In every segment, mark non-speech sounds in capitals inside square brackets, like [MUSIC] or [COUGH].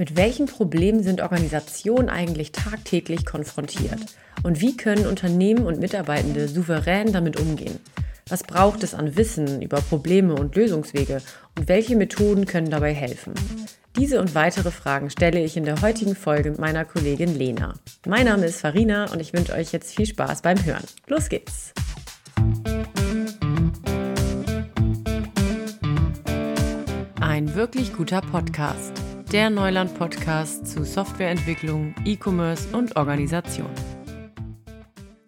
Mit welchen Problemen sind Organisationen eigentlich tagtäglich konfrontiert? Und wie können Unternehmen und Mitarbeitende souverän damit umgehen? Was braucht es an Wissen über Probleme und Lösungswege und welche Methoden können dabei helfen? Diese und weitere Fragen stelle ich in der heutigen Folge meiner Kollegin Lena. Mein Name ist Farina und ich wünsche euch jetzt viel Spaß beim Hören. Los geht's! Ein wirklich guter Podcast der Neuland-Podcast zu Softwareentwicklung, E-Commerce und Organisation.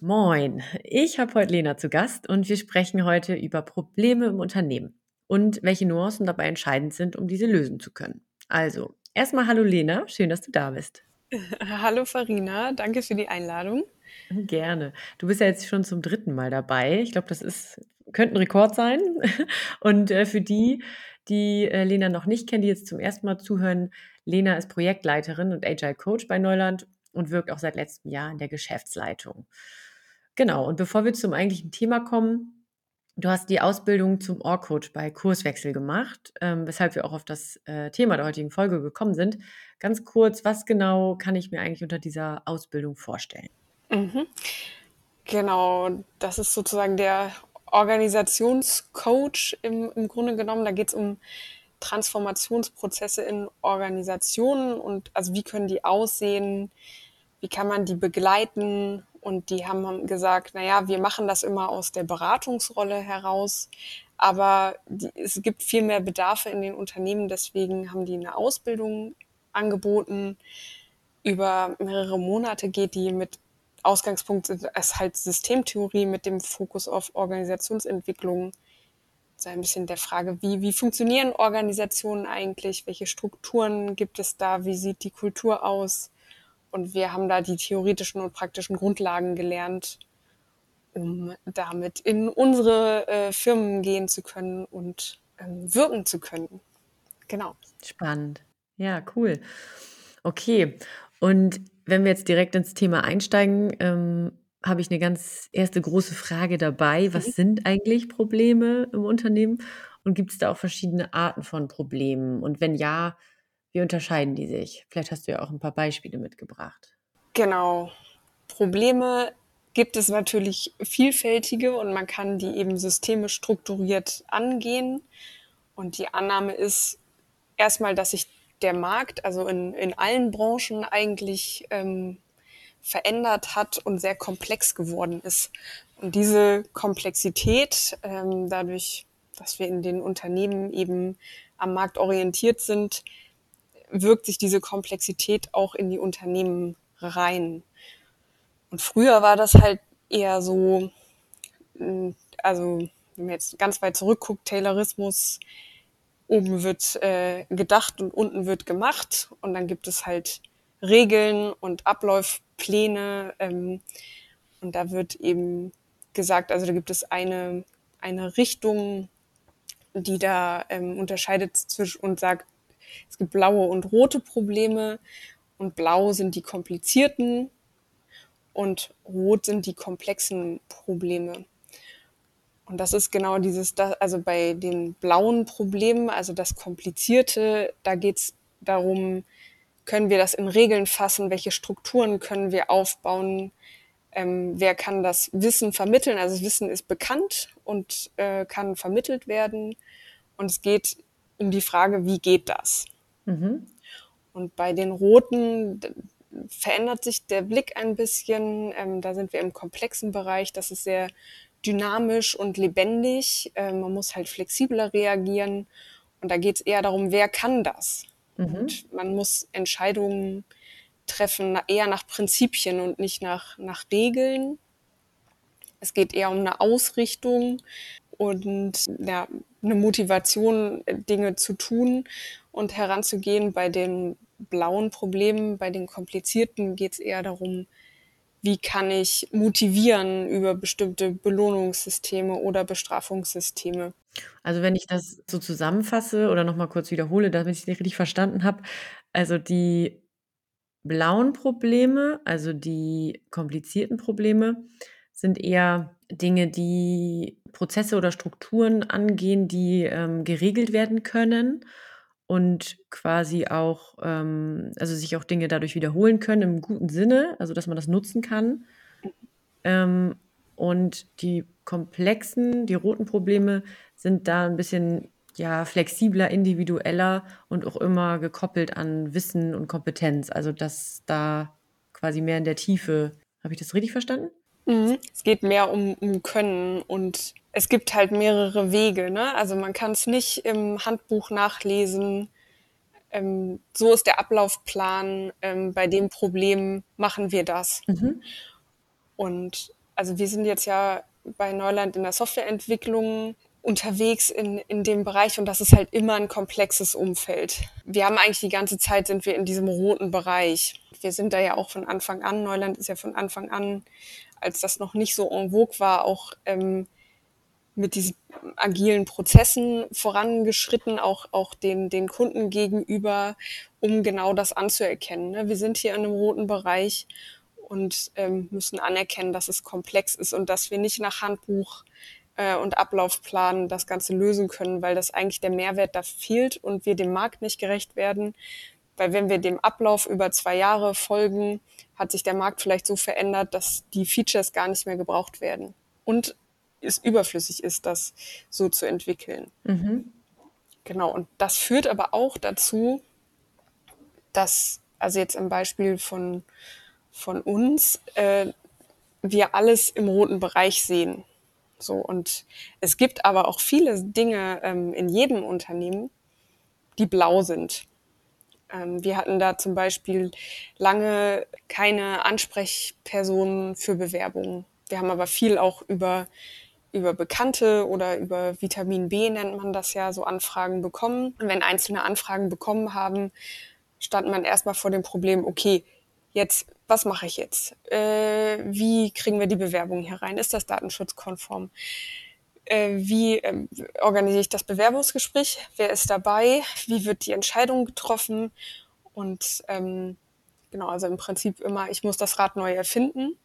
Moin, ich habe heute Lena zu Gast und wir sprechen heute über Probleme im Unternehmen und welche Nuancen dabei entscheidend sind, um diese lösen zu können. Also, erstmal hallo Lena, schön, dass du da bist. [LAUGHS] Hallo Farina, danke für die Einladung. Gerne. Du bist ja jetzt schon zum dritten Mal dabei. Ich glaube, das ist, könnte ein Rekord sein. [LAUGHS] Und äh, für die, die äh, Lena noch nicht kennen, die jetzt zum ersten Mal zuhören, Lena ist Projektleiterin und Agile Coach bei Neuland und wirkt auch seit letztem Jahr in der Geschäftsleitung. Genau, und bevor wir zum eigentlichen Thema kommen, du hast die Ausbildung zum Org-Coach bei Kurswechsel gemacht, ähm, weshalb wir auch auf das äh, Thema der heutigen Folge gekommen sind. Ganz kurz, was genau kann ich mir eigentlich unter dieser Ausbildung vorstellen? Mhm. Genau, das ist sozusagen der Organisationscoach im, im Grunde genommen. Da geht es um Transformationsprozesse in Organisationen und also wie können die aussehen, wie kann man die begleiten und die haben gesagt, naja, wir machen das immer aus der Beratungsrolle heraus, aber die, es gibt viel mehr Bedarfe in den Unternehmen, deswegen haben die eine Ausbildung angeboten. Über mehrere Monate geht die mit Ausgangspunkt ist halt Systemtheorie mit dem Fokus auf Organisationsentwicklung. So ein bisschen der Frage, wie, wie funktionieren Organisationen eigentlich? Welche Strukturen gibt es da? Wie sieht die Kultur aus? Und wir haben da die theoretischen und praktischen Grundlagen gelernt, um damit in unsere äh, Firmen gehen zu können und ähm, wirken zu können. Genau. Spannend. Ja, cool. Okay. Und wenn wir jetzt direkt ins Thema einsteigen, ähm, habe ich eine ganz erste große Frage dabei. Was Mhm. sind eigentlich Probleme im Unternehmen? Und gibt es da auch verschiedene Arten von Problemen? Und wenn ja, wie unterscheiden die sich? Vielleicht hast du ja auch ein paar Beispiele mitgebracht. Genau. Probleme gibt es natürlich vielfältige und man kann die eben systemisch strukturiert angehen. Und die Annahme ist erstmal, dass sich der Markt, also in, in allen Branchen eigentlich ähm, verändert hat und sehr komplex geworden ist. Und diese Komplexität, ähm, dadurch, dass wir in den Unternehmen eben am Markt orientiert sind, wirkt sich diese Komplexität auch in die Unternehmen rein. Und früher war das halt eher so, also wenn man jetzt ganz weit zurückguckt, Taylorismus, oben wird äh, gedacht und unten wird gemacht und dann gibt es halt Regeln und Abläufpläne ähm, und da wird eben gesagt, also da gibt es eine, eine Richtung, die da ähm, unterscheidet zwischen und sagt, es gibt blaue und rote Probleme und blau sind die komplizierten und rot sind die komplexen Probleme. Und das ist genau dieses, also bei den blauen Problemen, also das Komplizierte, da geht es darum, können wir das in Regeln fassen, welche Strukturen können wir aufbauen, ähm, wer kann das Wissen vermitteln. Also das Wissen ist bekannt und äh, kann vermittelt werden. Und es geht um die Frage, wie geht das? Mhm. Und bei den Roten verändert sich der Blick ein bisschen. Ähm, da sind wir im komplexen Bereich. Das ist sehr dynamisch und lebendig. Äh, man muss halt flexibler reagieren. Und da geht es eher darum, wer kann das? Mhm. Und man muss Entscheidungen treffen, eher nach Prinzipien und nicht nach, nach Regeln. Es geht eher um eine Ausrichtung und ja, eine Motivation, Dinge zu tun und heranzugehen. Bei den blauen Problemen, bei den komplizierten geht es eher darum, wie kann ich motivieren über bestimmte Belohnungssysteme oder Bestrafungssysteme. Also wenn ich das so zusammenfasse oder nochmal kurz wiederhole, damit ich es richtig verstanden habe, also die blauen Probleme, also die komplizierten Probleme, sind eher Dinge, die Prozesse oder Strukturen angehen, die ähm, geregelt werden können. Und quasi auch, ähm, also sich auch Dinge dadurch wiederholen können im guten Sinne, also dass man das nutzen kann. Ähm, und die komplexen, die roten Probleme sind da ein bisschen ja, flexibler, individueller und auch immer gekoppelt an Wissen und Kompetenz. Also dass da quasi mehr in der Tiefe. Habe ich das richtig verstanden? Mhm. Es geht mehr um, um Können und es gibt halt mehrere Wege. Ne? Also man kann es nicht im Handbuch nachlesen. Ähm, so ist der Ablaufplan. Ähm, bei dem Problem machen wir das. Mhm. Und also wir sind jetzt ja bei Neuland in der Softwareentwicklung unterwegs in, in dem Bereich und das ist halt immer ein komplexes Umfeld. Wir haben eigentlich die ganze Zeit sind wir in diesem roten Bereich. Wir sind da ja auch von Anfang an, Neuland ist ja von Anfang an, als das noch nicht so en vogue war, auch ähm, mit diesen agilen Prozessen vorangeschritten, auch, auch den, den Kunden gegenüber, um genau das anzuerkennen. Ne? Wir sind hier in einem roten Bereich und ähm, müssen anerkennen, dass es komplex ist und dass wir nicht nach Handbuch äh, und Ablaufplan das Ganze lösen können, weil das eigentlich der Mehrwert da fehlt und wir dem Markt nicht gerecht werden. Weil wenn wir dem Ablauf über zwei Jahre folgen, hat sich der Markt vielleicht so verändert, dass die Features gar nicht mehr gebraucht werden. Und es überflüssig ist, das so zu entwickeln. Mhm. Genau, und das führt aber auch dazu, dass, also jetzt im Beispiel von, von uns, äh, wir alles im roten Bereich sehen. So, und es gibt aber auch viele Dinge ähm, in jedem Unternehmen, die blau sind. Ähm, wir hatten da zum Beispiel lange keine Ansprechpersonen für Bewerbungen. Wir haben aber viel auch über, über Bekannte oder über Vitamin B nennt man das ja, so Anfragen bekommen. Und wenn einzelne Anfragen bekommen haben, stand man erstmal vor dem Problem, okay, jetzt, was mache ich jetzt? Äh, wie kriegen wir die Bewerbung hier rein? Ist das datenschutzkonform? Äh, wie äh, organisiere ich das Bewerbungsgespräch? Wer ist dabei? Wie wird die Entscheidung getroffen? Und ähm, genau, also im Prinzip immer, ich muss das Rad neu erfinden,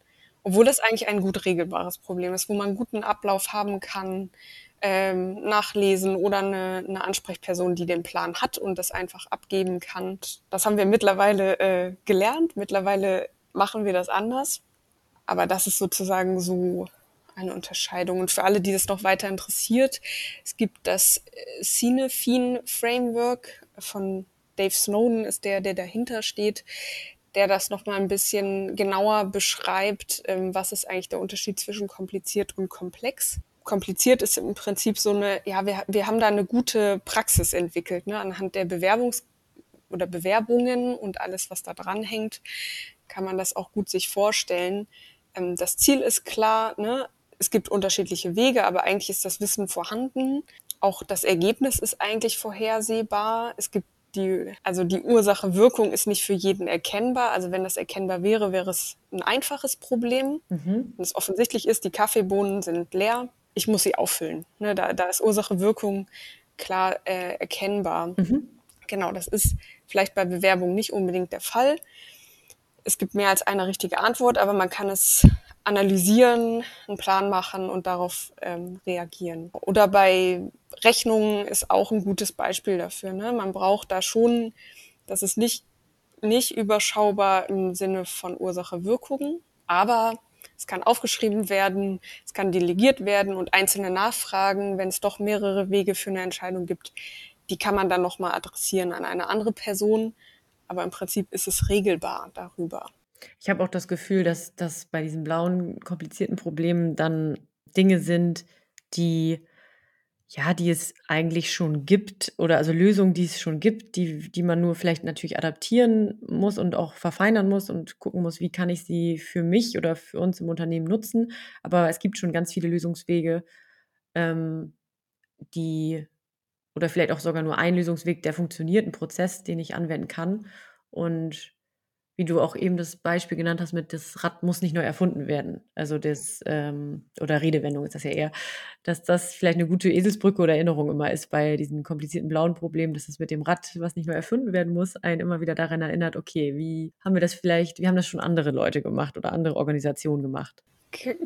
obwohl das eigentlich ein gut regelbares Problem ist, wo man guten Ablauf haben kann, ähm, nachlesen oder eine, eine Ansprechperson, die den Plan hat und das einfach abgeben kann. Das haben wir mittlerweile äh, gelernt. Mittlerweile machen wir das anders. Aber das ist sozusagen so eine Unterscheidung. Und für alle, die das noch weiter interessiert, es gibt das äh, Cinefin Framework von Dave Snowden, ist der, der dahinter steht, der das noch mal ein bisschen genauer beschreibt, ähm, was ist eigentlich der Unterschied zwischen kompliziert und komplex kompliziert ist im Prinzip so eine, ja, wir, wir haben da eine gute Praxis entwickelt, ne? anhand der Bewerbungs- oder Bewerbungen und alles, was da dran hängt, kann man das auch gut sich vorstellen. Ähm, das Ziel ist klar, ne? es gibt unterschiedliche Wege, aber eigentlich ist das Wissen vorhanden. Auch das Ergebnis ist eigentlich vorhersehbar. Es gibt die, also die Ursache-Wirkung ist nicht für jeden erkennbar. Also wenn das erkennbar wäre, wäre es ein einfaches Problem. Mhm. Wenn es offensichtlich ist, die Kaffeebohnen sind leer, ich muss sie auffüllen. Ne, da, da ist Ursache-Wirkung klar äh, erkennbar. Mhm. Genau, das ist vielleicht bei Bewerbungen nicht unbedingt der Fall. Es gibt mehr als eine richtige Antwort, aber man kann es analysieren, einen Plan machen und darauf ähm, reagieren. Oder bei Rechnungen ist auch ein gutes Beispiel dafür. Ne? Man braucht da schon, das ist nicht, nicht überschaubar im Sinne von Ursache-Wirkung, aber es kann aufgeschrieben werden, es kann delegiert werden und einzelne Nachfragen, wenn es doch mehrere Wege für eine Entscheidung gibt, die kann man dann nochmal adressieren an eine andere Person. Aber im Prinzip ist es regelbar darüber. Ich habe auch das Gefühl, dass, dass bei diesen blauen, komplizierten Problemen dann Dinge sind, die ja, die es eigentlich schon gibt oder also Lösungen, die es schon gibt, die die man nur vielleicht natürlich adaptieren muss und auch verfeinern muss und gucken muss, wie kann ich sie für mich oder für uns im Unternehmen nutzen. Aber es gibt schon ganz viele Lösungswege, ähm, die oder vielleicht auch sogar nur ein Lösungsweg, der funktioniert, ein Prozess, den ich anwenden kann. Und wie du auch eben das Beispiel genannt hast mit, das Rad muss nicht neu erfunden werden. Also das, ähm, oder Redewendung ist das ja eher, dass das vielleicht eine gute Eselsbrücke oder Erinnerung immer ist bei diesen komplizierten blauen Problemen, dass es mit dem Rad, was nicht neu erfunden werden muss, einen immer wieder daran erinnert, okay, wie haben wir das vielleicht, wie haben das schon andere Leute gemacht oder andere Organisationen gemacht?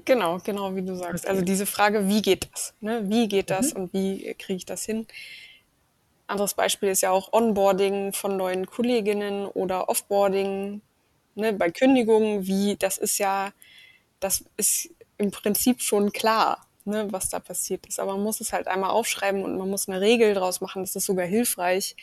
Genau, genau wie du sagst. Okay. Also diese Frage, wie geht das? Ne? Wie geht das mhm. und wie kriege ich das hin? Anderes Beispiel ist ja auch Onboarding von neuen Kolleginnen oder Offboarding ne, bei Kündigungen, wie das ist ja, das ist im Prinzip schon klar, ne, was da passiert ist. Aber man muss es halt einmal aufschreiben und man muss eine Regel draus machen. Das ist sogar hilfreich.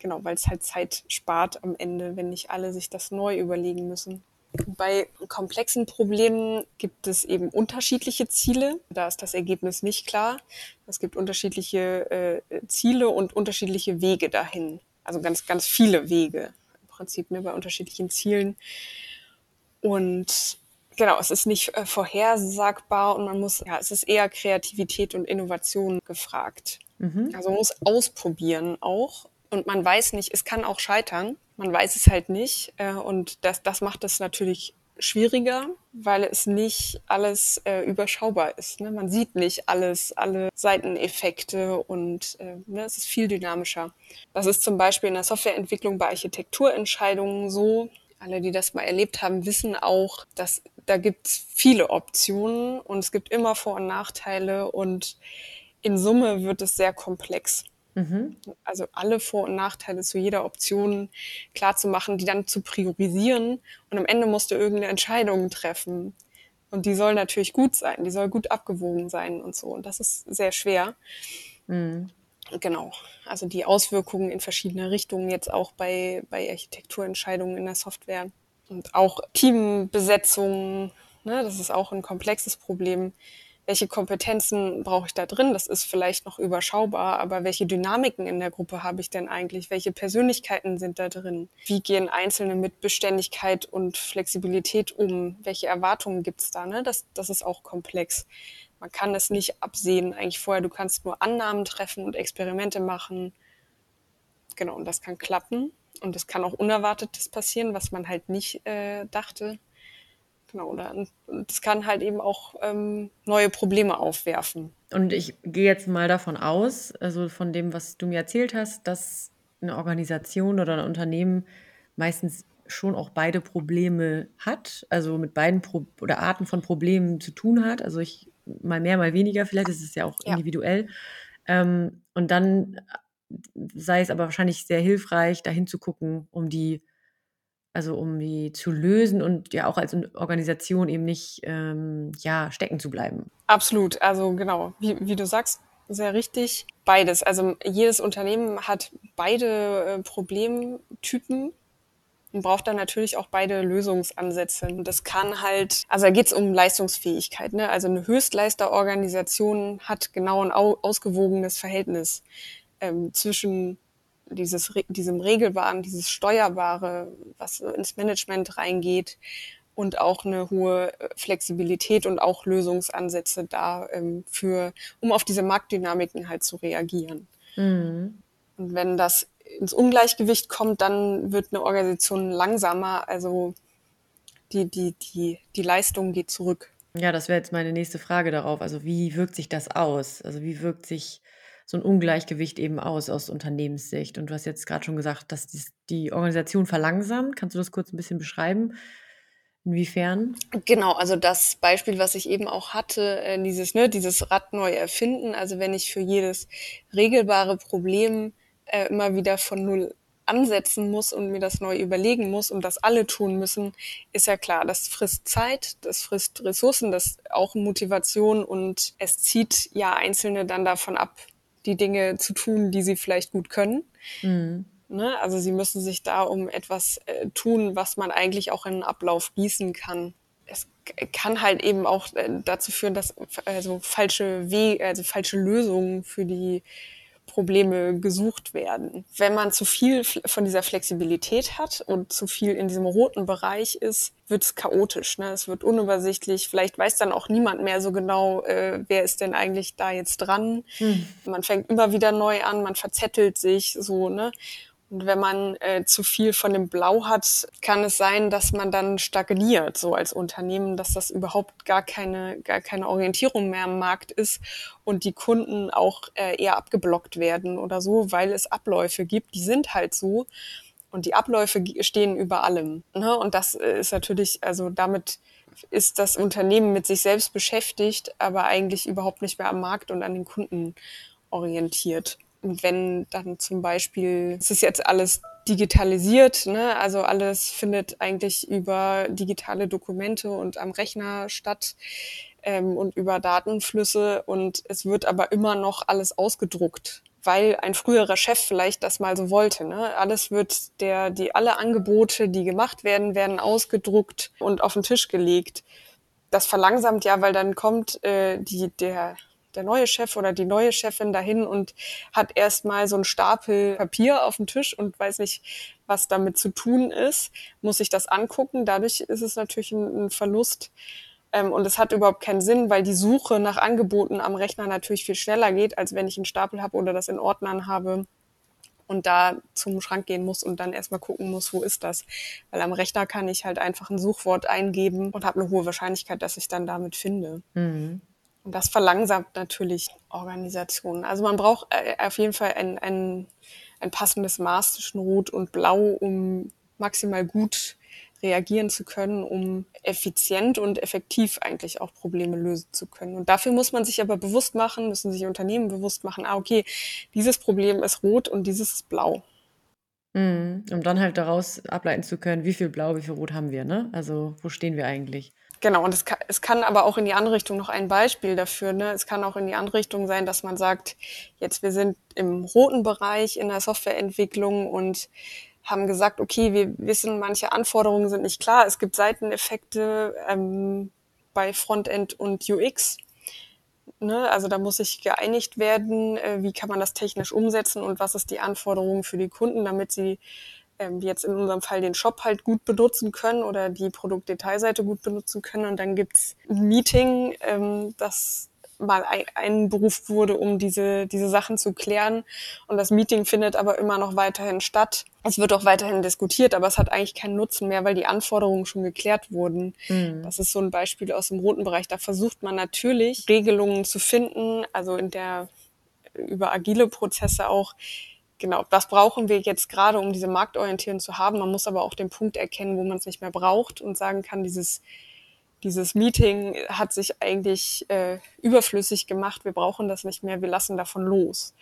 Genau, weil es halt Zeit spart am Ende, wenn nicht alle sich das neu überlegen müssen. Bei komplexen Problemen gibt es eben unterschiedliche Ziele. Da ist das Ergebnis nicht klar. Es gibt unterschiedliche äh, Ziele und unterschiedliche Wege dahin. Also ganz, ganz viele Wege im Prinzip ne, bei unterschiedlichen Zielen. Und genau, es ist nicht äh, vorhersagbar und man muss, ja, es ist eher Kreativität und Innovation gefragt. Mhm. Also man muss ausprobieren auch und man weiß nicht, es kann auch scheitern. Man weiß es halt nicht. Äh, und das, das macht es natürlich schwieriger, weil es nicht alles äh, überschaubar ist. Ne? Man sieht nicht alles, alle Seiteneffekte und äh, ne, es ist viel dynamischer. Das ist zum Beispiel in der Softwareentwicklung bei Architekturentscheidungen so. Alle, die das mal erlebt haben, wissen auch, dass da gibt es viele Optionen und es gibt immer Vor- und Nachteile und in Summe wird es sehr komplex. Mhm. Also alle Vor- und Nachteile zu jeder Option klar zu machen, die dann zu priorisieren und am Ende musst du irgendeine Entscheidung treffen. Und die soll natürlich gut sein, die soll gut abgewogen sein und so. Und das ist sehr schwer. Mhm. Genau. Also die Auswirkungen in verschiedene Richtungen jetzt auch bei, bei Architekturentscheidungen in der Software. Und auch Teambesetzungen, ne, das ist auch ein komplexes Problem welche Kompetenzen brauche ich da drin? Das ist vielleicht noch überschaubar, aber welche Dynamiken in der Gruppe habe ich denn eigentlich? Welche Persönlichkeiten sind da drin? Wie gehen Einzelne mit Beständigkeit und Flexibilität um? Welche Erwartungen gibt es da? Ne? Das, das ist auch komplex. Man kann es nicht absehen eigentlich vorher. Du kannst nur Annahmen treffen und Experimente machen. Genau, und das kann klappen. Und es kann auch Unerwartetes passieren, was man halt nicht äh, dachte. Genau, oder das kann halt eben auch ähm, neue Probleme aufwerfen. Und ich gehe jetzt mal davon aus, also von dem, was du mir erzählt hast, dass eine Organisation oder ein Unternehmen meistens schon auch beide Probleme hat, also mit beiden Pro oder Arten von Problemen zu tun hat. Also ich mal mehr, mal weniger, vielleicht ist es ja auch ja. individuell. Ähm, und dann sei es aber wahrscheinlich sehr hilfreich, dahin zu gucken, um die also um die zu lösen und ja auch als Organisation eben nicht ähm, ja, stecken zu bleiben. Absolut, also genau, wie, wie du sagst, sehr richtig. Beides. Also jedes Unternehmen hat beide äh, Problemtypen und braucht dann natürlich auch beide Lösungsansätze. Und das kann halt, also da geht es um Leistungsfähigkeit. Ne? Also eine Höchstleisterorganisation hat genau ein ausgewogenes Verhältnis ähm, zwischen dieses, diesem Regelbaren, dieses Steuerbare, was ins Management reingeht und auch eine hohe äh, Flexibilität und auch Lösungsansätze da ähm, für, um auf diese Marktdynamiken halt zu reagieren. Mhm. Und wenn das ins Ungleichgewicht kommt, dann wird eine Organisation langsamer, also die, die, die, die Leistung geht zurück. Ja, das wäre jetzt meine nächste Frage darauf. Also wie wirkt sich das aus? Also wie wirkt sich so ein Ungleichgewicht eben aus aus Unternehmenssicht? Und du hast jetzt gerade schon gesagt, dass dies die Organisation verlangsamt. Kannst du das kurz ein bisschen beschreiben? Inwiefern? Genau, also das Beispiel, was ich eben auch hatte, äh, dieses, ne, dieses Rad neu erfinden. Also wenn ich für jedes regelbare Problem äh, immer wieder von null ansetzen muss und mir das neu überlegen muss und das alle tun müssen, ist ja klar, das frisst Zeit, das frisst Ressourcen, das auch Motivation und es zieht ja Einzelne dann davon ab, die Dinge zu tun, die sie vielleicht gut können. Mhm. Ne? Also sie müssen sich da um etwas äh, tun, was man eigentlich auch in einen Ablauf gießen kann. Es kann halt eben auch äh, dazu führen, dass also falsche Wege, also falsche Lösungen für die Probleme gesucht werden. Wenn man zu viel von dieser Flexibilität hat und zu viel in diesem roten Bereich ist, wird es chaotisch. Ne? Es wird unübersichtlich. Vielleicht weiß dann auch niemand mehr so genau, äh, wer ist denn eigentlich da jetzt dran. Hm. Man fängt immer wieder neu an, man verzettelt sich so. Ne? Und wenn man äh, zu viel von dem Blau hat, kann es sein, dass man dann stagniert, so als Unternehmen, dass das überhaupt gar keine, gar keine Orientierung mehr am Markt ist und die Kunden auch äh, eher abgeblockt werden oder so, weil es Abläufe gibt, die sind halt so. Und die Abläufe stehen über allem. Ne? Und das äh, ist natürlich, also damit ist das Unternehmen mit sich selbst beschäftigt, aber eigentlich überhaupt nicht mehr am Markt und an den Kunden orientiert. Wenn dann zum Beispiel, es ist jetzt alles digitalisiert, ne? also alles findet eigentlich über digitale Dokumente und am Rechner statt ähm, und über Datenflüsse und es wird aber immer noch alles ausgedruckt weil ein früherer Chef vielleicht das mal so wollte. Ne? Alles wird der, die alle Angebote, die gemacht werden, werden ausgedruckt und auf den Tisch gelegt. Das verlangsamt ja, weil dann kommt äh, die, der, der neue Chef oder die neue Chefin dahin und hat erstmal so einen Stapel Papier auf dem Tisch und weiß nicht, was damit zu tun ist, muss sich das angucken. Dadurch ist es natürlich ein, ein Verlust ähm, und es hat überhaupt keinen Sinn, weil die Suche nach Angeboten am Rechner natürlich viel schneller geht, als wenn ich einen Stapel habe oder das in Ordnern habe und da zum Schrank gehen muss und dann erstmal gucken muss, wo ist das. Weil am Rechner kann ich halt einfach ein Suchwort eingeben und habe eine hohe Wahrscheinlichkeit, dass ich dann damit finde. Mhm. Und das verlangsamt natürlich Organisationen. Also man braucht äh, auf jeden Fall ein, ein, ein passendes Maß zwischen Rot und Blau, um maximal gut reagieren zu können, um effizient und effektiv eigentlich auch Probleme lösen zu können. Und dafür muss man sich aber bewusst machen, müssen sich Unternehmen bewusst machen, ah, okay, dieses Problem ist rot und dieses ist blau. Mhm, um dann halt daraus ableiten zu können, wie viel blau, wie viel rot haben wir, ne? Also, wo stehen wir eigentlich? Genau, und es kann, es kann aber auch in die andere Richtung noch ein Beispiel dafür. Ne? Es kann auch in die andere Richtung sein, dass man sagt, jetzt wir sind im roten Bereich in der Softwareentwicklung und haben gesagt, okay, wir wissen, manche Anforderungen sind nicht klar. Es gibt Seiteneffekte ähm, bei Frontend und UX. Ne? Also da muss sich geeinigt werden, äh, wie kann man das technisch umsetzen und was ist die Anforderung für die Kunden, damit sie ähm, jetzt in unserem Fall den Shop halt gut benutzen können oder die Produktdetailseite gut benutzen können. Und dann gibt's ein Meeting, ähm, das mal einberufen wurde, um diese, diese Sachen zu klären. Und das Meeting findet aber immer noch weiterhin statt. Es wird auch weiterhin diskutiert, aber es hat eigentlich keinen Nutzen mehr, weil die Anforderungen schon geklärt wurden. Mhm. Das ist so ein Beispiel aus dem roten Bereich. Da versucht man natürlich Regelungen zu finden, also in der über agile Prozesse auch, genau, was brauchen wir jetzt gerade, um diese Marktorientierung zu haben. Man muss aber auch den Punkt erkennen, wo man es nicht mehr braucht und sagen kann, dieses dieses Meeting hat sich eigentlich äh, überflüssig gemacht. Wir brauchen das nicht mehr. Wir lassen davon los.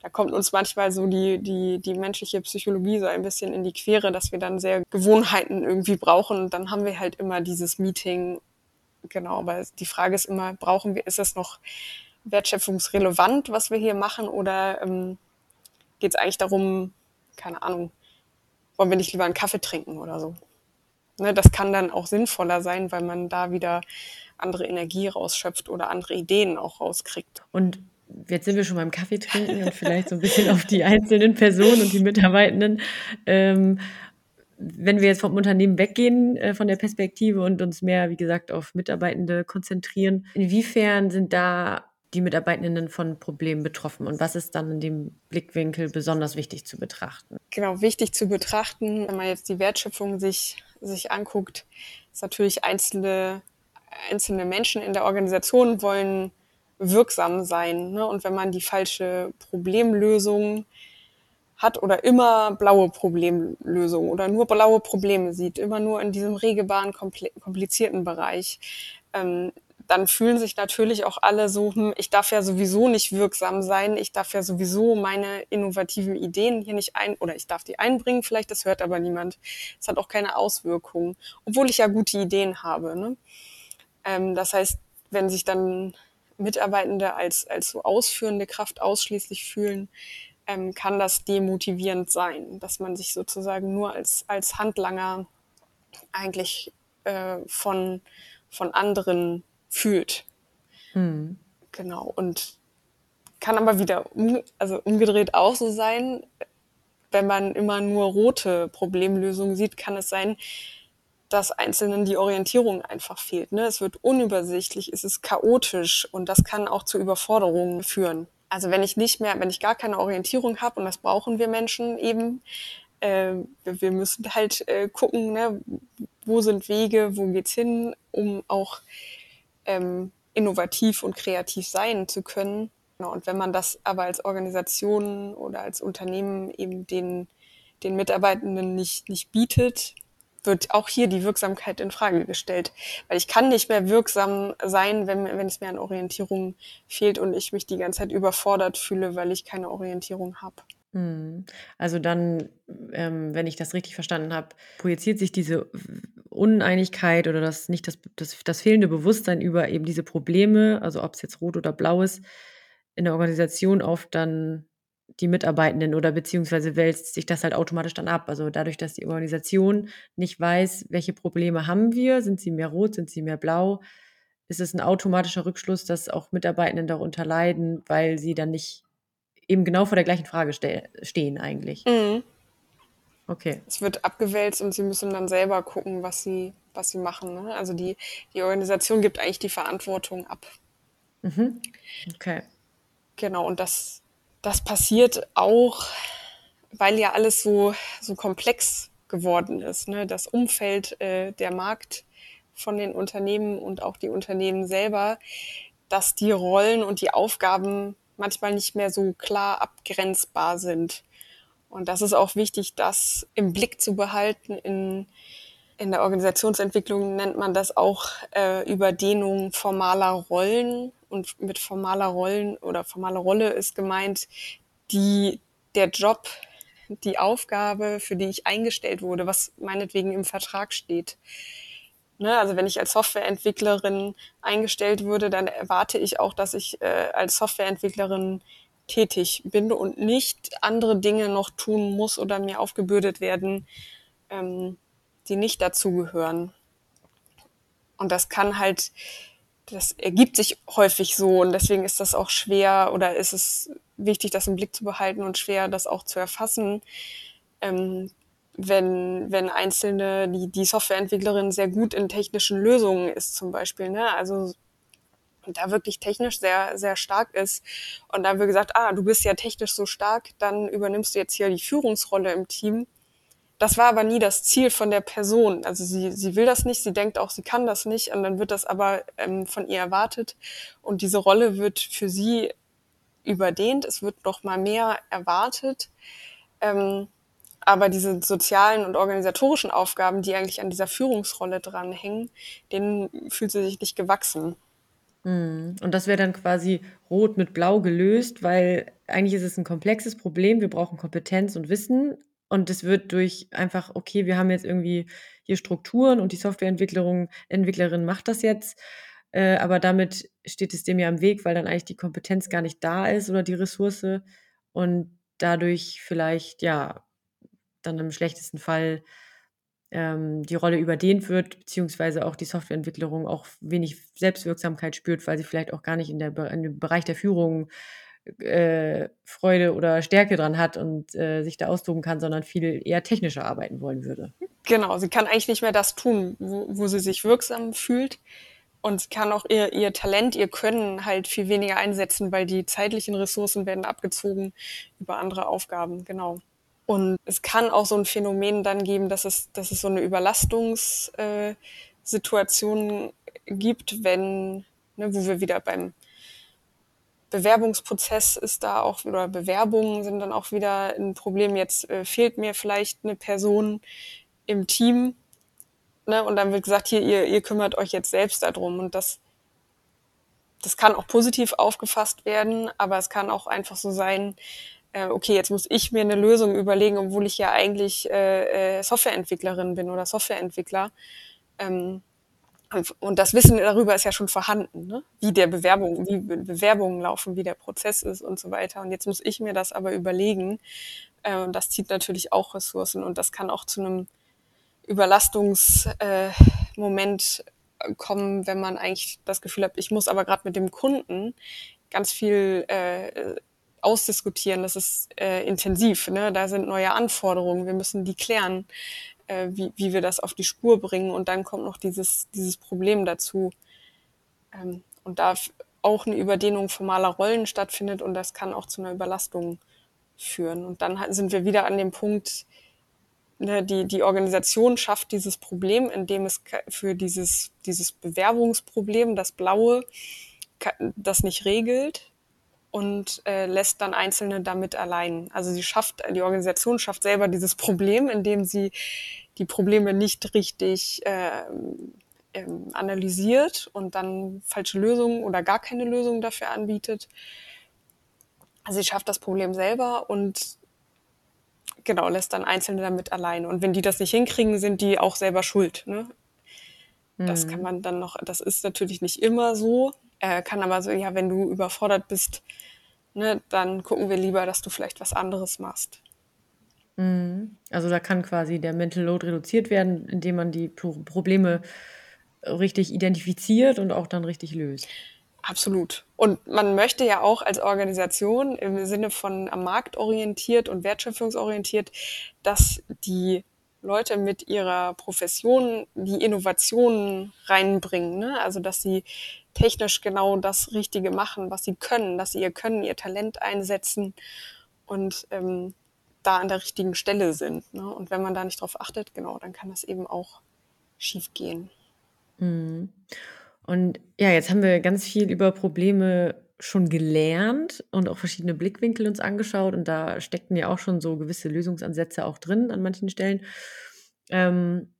Da kommt uns manchmal so die, die, die menschliche Psychologie so ein bisschen in die Quere, dass wir dann sehr Gewohnheiten irgendwie brauchen. Und dann haben wir halt immer dieses Meeting. Genau, aber die Frage ist immer, brauchen wir, ist es noch wertschöpfungsrelevant, was wir hier machen? Oder ähm, geht es eigentlich darum, keine Ahnung, wollen wir nicht lieber einen Kaffee trinken oder so? Ne, das kann dann auch sinnvoller sein, weil man da wieder andere Energie rausschöpft oder andere Ideen auch rauskriegt. Und jetzt sind wir schon beim Kaffee trinken und vielleicht so ein bisschen auf die einzelnen Personen und die Mitarbeitenden. Ähm, wenn wir jetzt vom Unternehmen weggehen, äh, von der Perspektive und uns mehr, wie gesagt, auf Mitarbeitende konzentrieren, inwiefern sind da die Mitarbeitenden von Problemen betroffen und was ist dann in dem Blickwinkel besonders wichtig zu betrachten? Genau, wichtig zu betrachten, wenn man jetzt die Wertschöpfung sich sich anguckt, ist natürlich einzelne, einzelne Menschen in der Organisation wollen wirksam sein. Ne? Und wenn man die falsche Problemlösung hat oder immer blaue Problemlösung oder nur blaue Probleme sieht, immer nur in diesem regelbaren, komplizierten Bereich, ähm, dann fühlen sich natürlich auch alle so, hm, ich darf ja sowieso nicht wirksam sein, ich darf ja sowieso meine innovativen Ideen hier nicht ein, oder ich darf die einbringen, vielleicht, das hört aber niemand. Es hat auch keine Auswirkungen, obwohl ich ja gute Ideen habe. Ne? Ähm, das heißt, wenn sich dann Mitarbeitende als, als so ausführende Kraft ausschließlich fühlen, ähm, kann das demotivierend sein, dass man sich sozusagen nur als, als Handlanger eigentlich äh, von, von anderen fühlt. Mhm. Genau. Und kann aber wieder um, also umgedreht auch so sein, wenn man immer nur rote Problemlösungen sieht, kann es sein, dass Einzelnen die Orientierung einfach fehlt. Ne? Es wird unübersichtlich, es ist chaotisch und das kann auch zu Überforderungen führen. Also wenn ich nicht mehr, wenn ich gar keine Orientierung habe und das brauchen wir Menschen eben, äh, wir müssen halt äh, gucken, ne, wo sind Wege, wo geht's hin, um auch ähm, innovativ und kreativ sein zu können. Genau, und wenn man das aber als Organisation oder als Unternehmen eben den, den Mitarbeitenden nicht, nicht bietet, wird auch hier die Wirksamkeit in Frage gestellt. Weil ich kann nicht mehr wirksam sein, wenn, wenn es mir an Orientierung fehlt und ich mich die ganze Zeit überfordert fühle, weil ich keine Orientierung habe. Mhm. Also dann, ähm, wenn ich das richtig verstanden habe, projiziert sich diese Uneinigkeit oder das nicht das, das, das fehlende Bewusstsein über eben diese Probleme, also ob es jetzt rot oder blau ist, in der Organisation auf dann die Mitarbeitenden oder beziehungsweise wälzt sich das halt automatisch dann ab. Also dadurch, dass die Organisation nicht weiß, welche Probleme haben wir, sind sie mehr rot, sind sie mehr blau, ist es ein automatischer Rückschluss, dass auch Mitarbeitenden darunter leiden, weil sie dann nicht eben genau vor der gleichen Frage ste stehen eigentlich. Mhm. Okay. Es wird abgewälzt und sie müssen dann selber gucken, was sie, was sie machen. Ne? Also die, die Organisation gibt eigentlich die Verantwortung ab. Mhm. Okay. Genau, und das, das passiert auch, weil ja alles so, so komplex geworden ist. Ne? Das Umfeld, äh, der Markt von den Unternehmen und auch die Unternehmen selber, dass die Rollen und die Aufgaben manchmal nicht mehr so klar abgrenzbar sind. Und das ist auch wichtig, das im Blick zu behalten. In, in der Organisationsentwicklung nennt man das auch äh, Überdehnung formaler Rollen. Und mit formaler Rollen oder formaler Rolle ist gemeint, die, der Job, die Aufgabe, für die ich eingestellt wurde, was meinetwegen im Vertrag steht. Ne, also wenn ich als Softwareentwicklerin eingestellt würde, dann erwarte ich auch, dass ich äh, als Softwareentwicklerin tätig bin und nicht andere Dinge noch tun muss oder mir aufgebürdet werden, ähm, die nicht dazugehören. Und das kann halt, das ergibt sich häufig so und deswegen ist das auch schwer oder ist es wichtig, das im Blick zu behalten und schwer, das auch zu erfassen, ähm, wenn, wenn einzelne, die, die Softwareentwicklerin sehr gut in technischen Lösungen ist zum Beispiel, ne? Also da wirklich technisch sehr, sehr stark ist. Und dann wird gesagt, ah, du bist ja technisch so stark, dann übernimmst du jetzt hier die Führungsrolle im Team. Das war aber nie das Ziel von der Person. Also sie, sie will das nicht, sie denkt auch, sie kann das nicht und dann wird das aber ähm, von ihr erwartet und diese Rolle wird für sie überdehnt, es wird noch mal mehr erwartet. Ähm, aber diese sozialen und organisatorischen Aufgaben, die eigentlich an dieser Führungsrolle dranhängen, denen fühlt sie sich nicht gewachsen. Mhm. Und das wäre dann quasi rot mit blau gelöst, weil eigentlich ist es ein komplexes Problem. Wir brauchen Kompetenz und Wissen. Und es wird durch einfach, okay, wir haben jetzt irgendwie hier Strukturen und die Softwareentwicklerin Entwicklerin macht das jetzt. Äh, aber damit steht es dem ja im Weg, weil dann eigentlich die Kompetenz gar nicht da ist oder die Ressource. Und dadurch vielleicht, ja, dann im schlechtesten Fall ähm, die Rolle überdehnt wird, beziehungsweise auch die Softwareentwicklung auch wenig Selbstwirksamkeit spürt, weil sie vielleicht auch gar nicht in, der, in dem Bereich der Führung äh, Freude oder Stärke dran hat und äh, sich da austoben kann, sondern viel eher technischer arbeiten wollen würde. Genau, sie kann eigentlich nicht mehr das tun, wo, wo sie sich wirksam fühlt. Und kann auch ihr, ihr Talent, ihr Können halt viel weniger einsetzen, weil die zeitlichen Ressourcen werden abgezogen über andere Aufgaben. Genau. Und es kann auch so ein Phänomen dann geben, dass es, dass es so eine Überlastungssituation äh, gibt, wenn, ne, wo wir wieder beim Bewerbungsprozess ist da auch, oder Bewerbungen sind dann auch wieder ein Problem. Jetzt äh, fehlt mir vielleicht eine Person im Team, ne, und dann wird gesagt, hier, ihr, ihr kümmert euch jetzt selbst darum. Und das, das kann auch positiv aufgefasst werden, aber es kann auch einfach so sein, okay, jetzt muss ich mir eine Lösung überlegen, obwohl ich ja eigentlich äh, äh, Softwareentwicklerin bin oder Softwareentwickler. Ähm, und das Wissen darüber ist ja schon vorhanden, ne? wie der Bewerbung, wie Bewerbungen laufen, wie der Prozess ist und so weiter. Und jetzt muss ich mir das aber überlegen. Äh, und das zieht natürlich auch Ressourcen und das kann auch zu einem Überlastungsmoment äh, kommen, wenn man eigentlich das Gefühl hat, ich muss aber gerade mit dem Kunden ganz viel äh, ausdiskutieren. Das ist äh, intensiv. Ne? Da sind neue Anforderungen. Wir müssen die klären, äh, wie, wie wir das auf die Spur bringen. Und dann kommt noch dieses, dieses Problem dazu. Ähm, und da auch eine Überdehnung formaler Rollen stattfindet und das kann auch zu einer Überlastung führen. Und dann sind wir wieder an dem Punkt, ne, die, die Organisation schafft dieses Problem, indem es für dieses, dieses Bewerbungsproblem, das Blaue, das nicht regelt und äh, lässt dann Einzelne damit allein. Also sie schafft, die Organisation schafft selber dieses Problem, indem sie die Probleme nicht richtig äh, ähm, analysiert und dann falsche Lösungen oder gar keine Lösung dafür anbietet. Also sie schafft das Problem selber und genau, lässt dann Einzelne damit allein. Und wenn die das nicht hinkriegen, sind die auch selber schuld. Ne? Das kann mhm. man dann noch, das ist natürlich nicht immer so, äh, kann aber so, ja, wenn du überfordert bist, ne, dann gucken wir lieber, dass du vielleicht was anderes machst. Mhm. Also da kann quasi der Mental Load reduziert werden, indem man die Pro Probleme richtig identifiziert und auch dann richtig löst. Absolut. Und man möchte ja auch als Organisation im Sinne von am Markt orientiert und wertschöpfungsorientiert, dass die Leute mit ihrer Profession die Innovationen reinbringen. Ne? Also dass sie technisch genau das Richtige machen, was sie können, dass sie ihr Können, ihr Talent einsetzen und ähm, da an der richtigen Stelle sind. Ne? Und wenn man da nicht drauf achtet, genau, dann kann das eben auch schief gehen. Mhm. Und ja, jetzt haben wir ganz viel über Probleme schon gelernt und auch verschiedene Blickwinkel uns angeschaut und da steckten ja auch schon so gewisse Lösungsansätze auch drin an manchen Stellen. Ähm,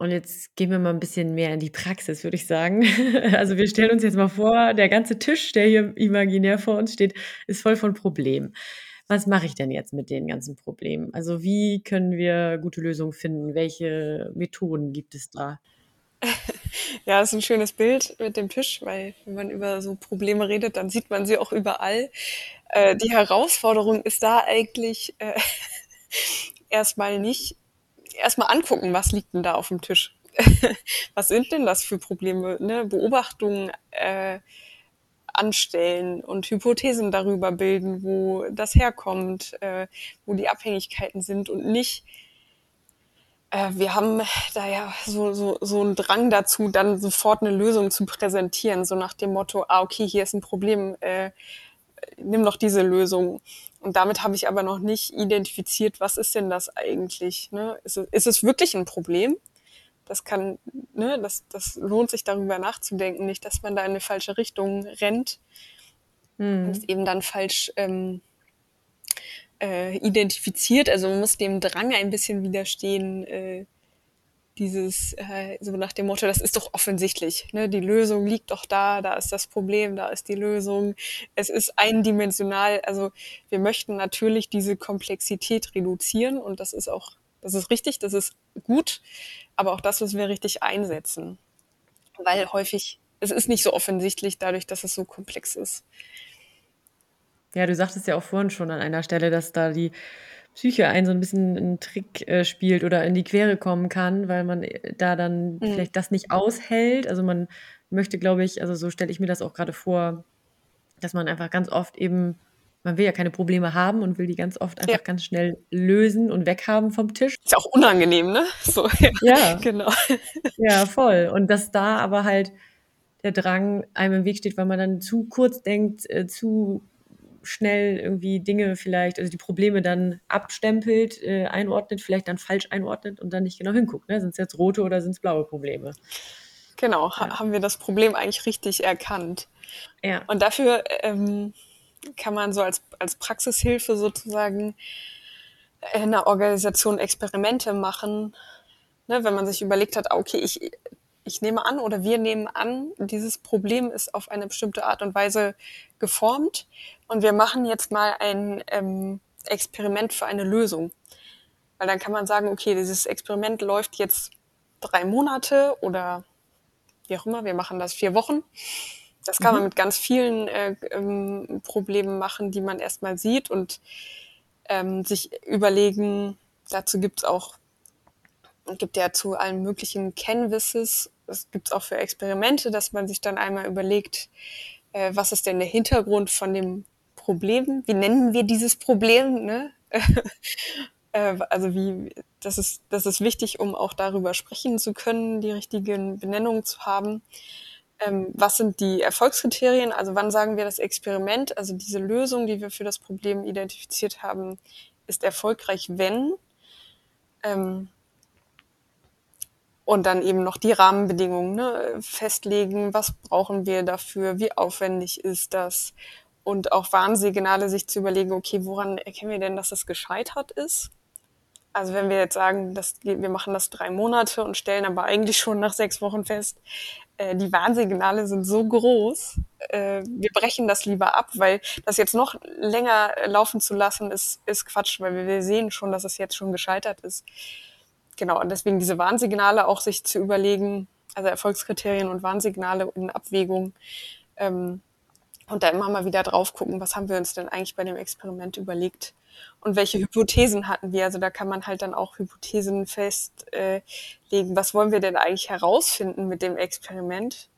und jetzt gehen wir mal ein bisschen mehr in die Praxis, würde ich sagen. [LAUGHS] Also, wir stellen uns jetzt mal vor, der ganze Tisch, der hier imaginär vor uns steht, ist voll von Problemen. Was mache ich denn jetzt mit den ganzen Problemen? Also, wie können wir gute Lösungen finden? Welche Methoden gibt es da? [LAUGHS] Ja, ist ein schönes Bild mit dem Tisch, weil wenn man über so Probleme redet, dann sieht man sie auch überall. Äh, die Herausforderung ist da eigentlich äh, [LAUGHS] erstmal nicht, erstmal angucken, was liegt denn da auf dem Tisch. [LAUGHS] was sind denn das für Probleme? Ne? Beobachtungen äh, anstellen und Hypothesen darüber bilden, wo das herkommt, äh, wo die Abhängigkeiten sind und nicht wir haben da ja so, so, so einen Drang dazu, dann sofort eine Lösung zu präsentieren, so nach dem Motto, ah, okay, hier ist ein Problem, äh, nimm doch diese Lösung. Und damit habe ich aber noch nicht identifiziert, was ist denn das eigentlich? Ne? Ist, es, ist es wirklich ein Problem? Das kann, ne, das, das lohnt sich darüber nachzudenken, nicht, dass man da in eine falsche Richtung rennt hm. und eben dann falsch ähm, äh, identifiziert. Also man muss dem Drang ein bisschen widerstehen, äh, dieses, äh, so nach dem Motto, das ist doch offensichtlich. Ne? Die Lösung liegt doch da, da ist das Problem, da ist die Lösung. Es ist eindimensional. Also wir möchten natürlich diese Komplexität reduzieren und das ist auch, das ist richtig, das ist gut, aber auch das müssen wir richtig einsetzen. Weil häufig, es ist nicht so offensichtlich dadurch, dass es so komplex ist. Ja, du sagtest ja auch vorhin schon an einer Stelle, dass da die Psyche einen so ein bisschen 'n Trick, äh, spielt oder in die Quere kommen kann, weil man, äh, da dann Mhm. vielleicht das nicht aushält. Also, man möchte, glaube ich also, so stelle ich mir das auch gerade vor, dass man einfach ganz oft eben man will ja keine Probleme haben und will die ganz oft einfach Ja. ganz schnell lösen und weghaben vom Tisch. Ist ja auch unangenehm, ne? [LAUGHS] So, ja. Ja. Genau. Ja, voll. Und dass da aber halt der Drang einem im Weg steht, weil man dann zu kurz denkt, äh, zu schnell irgendwie Dinge vielleicht, also die Probleme dann abstempelt, äh, einordnet, vielleicht dann falsch einordnet und dann nicht genau hinguckt. Ne? Sind es jetzt rote oder sind es blaue Probleme? Genau, ja. haben wir das Problem eigentlich richtig erkannt. Ja. Und dafür ähm, kann man so als, als Praxishilfe sozusagen in der Organisation Experimente machen, ne, wenn man sich überlegt hat, ah, okay, ich ich nehme an oder wir nehmen an, dieses Problem ist auf eine bestimmte Art und Weise geformt und wir machen jetzt mal ein ähm, Experiment für eine Lösung. Weil dann kann man sagen, okay, dieses Experiment läuft jetzt drei Monate oder wie auch immer, wir machen das vier Wochen. Das kann mhm. man mit ganz vielen äh, ähm, Problemen machen, die man erstmal sieht und ähm, sich überlegen, dazu gibt es auch gibt ja zu allen möglichen Canvases, das gibt es auch für Experimente, dass man sich dann einmal überlegt, äh, was ist denn der Hintergrund von dem Problem? Wie nennen wir dieses Problem? Ne? [LAUGHS] äh, also wie, das ist, das ist wichtig, um auch darüber sprechen zu können, die richtigen Benennungen zu haben. Ähm, was sind die Erfolgskriterien? Also wann sagen wir das Experiment, also diese Lösung, die wir für das Problem identifiziert haben, ist erfolgreich, wenn ähm, und dann eben noch die Rahmenbedingungen ne, festlegen, was brauchen wir dafür, wie aufwendig ist das und auch Warnsignale sich zu überlegen, okay, woran erkennen wir denn, dass es gescheitert ist? Also wenn wir jetzt sagen, dass wir machen das drei Monate und stellen aber eigentlich schon nach sechs Wochen fest, äh, die Warnsignale sind so groß, äh, wir brechen das lieber ab, weil das jetzt noch länger laufen zu lassen, ist, ist Quatsch, weil wir sehen schon, dass es jetzt schon gescheitert ist. Genau, und deswegen diese Warnsignale auch sich zu überlegen, also Erfolgskriterien und Warnsignale in Abwägung, ähm, und da immer mal wieder drauf gucken, was haben wir uns denn eigentlich bei dem Experiment überlegt und welche Hypothesen hatten wir. Also da kann man halt dann auch Hypothesen festlegen. was wollen wir denn eigentlich herausfinden mit dem Experiment?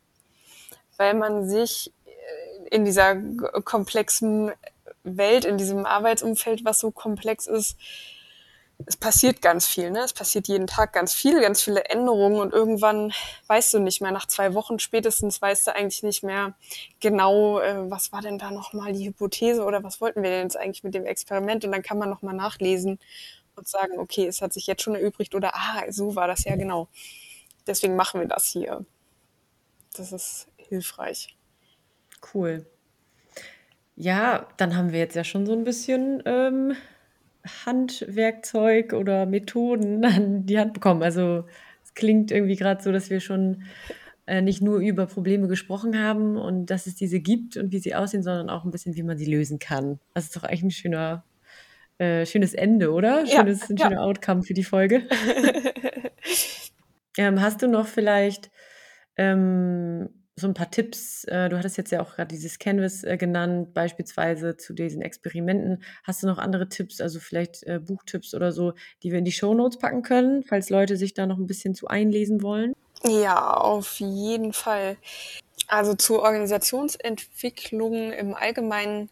Weil man sich äh, in dieser komplexen Welt, in diesem Arbeitsumfeld, was so komplex ist, es passiert ganz viel, ne? Es passiert jeden Tag ganz viel, ganz viele Änderungen und irgendwann weißt du nicht mehr. Nach zwei Wochen spätestens weißt du eigentlich nicht mehr genau, äh, was war denn da nochmal die Hypothese oder was wollten wir denn jetzt eigentlich mit dem Experiment? Und dann kann man nochmal nachlesen und sagen, okay, es hat sich jetzt schon erübrigt oder ah, so war das ja genau. Deswegen machen wir das hier. Das ist hilfreich. Cool. Ja, dann haben wir jetzt ja schon so ein bisschen ähm, Handwerkzeug oder Methoden [LAUGHS] an die Hand bekommen. Also es klingt irgendwie gerade so, dass wir schon äh, nicht nur über Probleme gesprochen haben und dass es diese gibt und wie sie aussehen, sondern auch ein bisschen, wie man sie lösen kann. Das ist doch eigentlich ein schöner, äh, schönes Ende, oder? Schönes, ja, ein ja. schöner Outcome für die Folge. [LAUGHS] ähm, hast du noch vielleicht ähm, so ein paar Tipps. Äh, du hattest jetzt ja auch gerade dieses Canvas äh, genannt, beispielsweise zu diesen Experimenten. Hast du noch andere Tipps, also vielleicht äh, Buchtipps oder so, die wir in die Show Notes packen können, falls Leute sich da noch ein bisschen zu einlesen wollen? Ja, auf jeden Fall. Also zur Organisationsentwicklung im Allgemeinen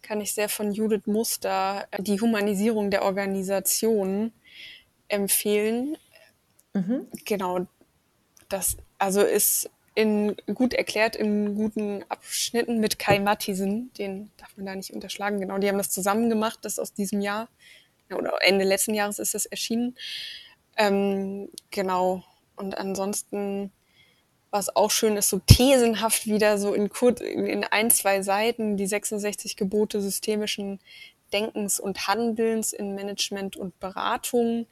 kann ich sehr von Judith Muster die Humanisierung der Organisation empfehlen. Mhm. Genau, das also ist in gut erklärt in guten Abschnitten mit Kai Mattisen, den darf man da nicht unterschlagen. Genau, die haben das zusammen gemacht, das aus diesem Jahr oder Ende letzten Jahres ist das erschienen. Ähm, genau. Und ansonsten, was auch schön ist, so thesenhaft wieder so in, kurz, in ein, zwei Seiten die 66 Gebote systemischen Denkens und Handelns in Management und Beratung.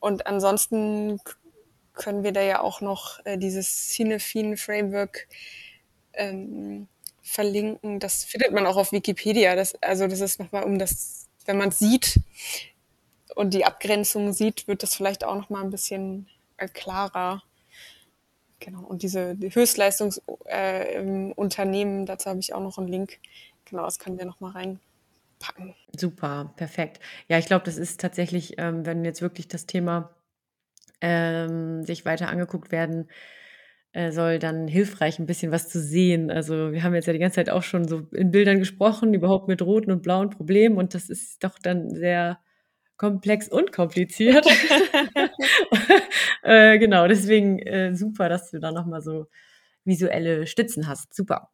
Und ansonsten können wir da ja auch noch äh, dieses Cinephine Framework ähm, verlinken. Das findet man auch auf Wikipedia. Das, also das ist nochmal um das, wenn man es sieht und die Abgrenzung sieht, wird das vielleicht auch nochmal ein bisschen äh, klarer. Genau, und diese die Höchstleistungsunternehmen, äh, dazu habe ich auch noch einen Link. Genau, das können wir nochmal reinpacken. Super, perfekt. Ja, ich glaube, das ist tatsächlich, ähm, wenn jetzt wirklich das Thema ähm, sich weiter angeguckt werden äh, soll, dann hilfreich, ein bisschen was zu sehen. Also wir haben jetzt ja die ganze Zeit auch schon so in Bildern gesprochen, überhaupt mit roten und blauen Problemen und das ist doch dann sehr komplex und kompliziert. [LAUGHS] äh, genau, deswegen äh, super, dass du da nochmal so visuelle Stützen hast. Super.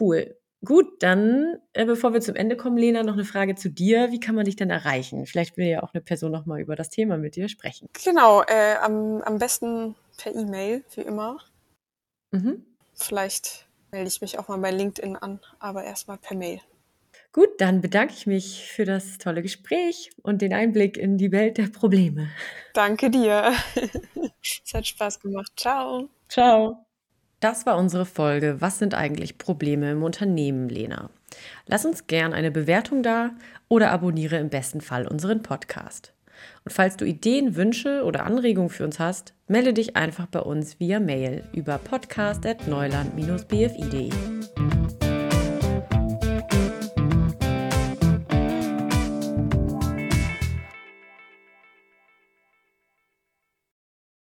Cool. Gut, dann, äh, bevor wir zum Ende kommen, Lena, noch eine Frage zu dir. Wie kann man dich denn erreichen? Vielleicht will ja auch eine Person noch mal über das Thema mit dir sprechen. Genau, äh, am, am besten per E-Mail, wie immer. Mhm. Vielleicht melde ich mich auch mal bei LinkedIn an, aber erstmal per Mail. Gut, dann bedanke ich mich für das tolle Gespräch und den Einblick in die Welt der Probleme. Danke dir. [LAUGHS] es hat Spaß gemacht. Ciao. Ciao. Das war unsere Folge Was sind eigentlich Probleme im Unternehmen, Lena? Lass uns gern eine Bewertung da oder abonniere im besten Fall unseren Podcast. Und falls du Ideen, Wünsche oder Anregungen für uns hast, melde dich einfach bei uns via Mail über podcast.neuland-bfi.de.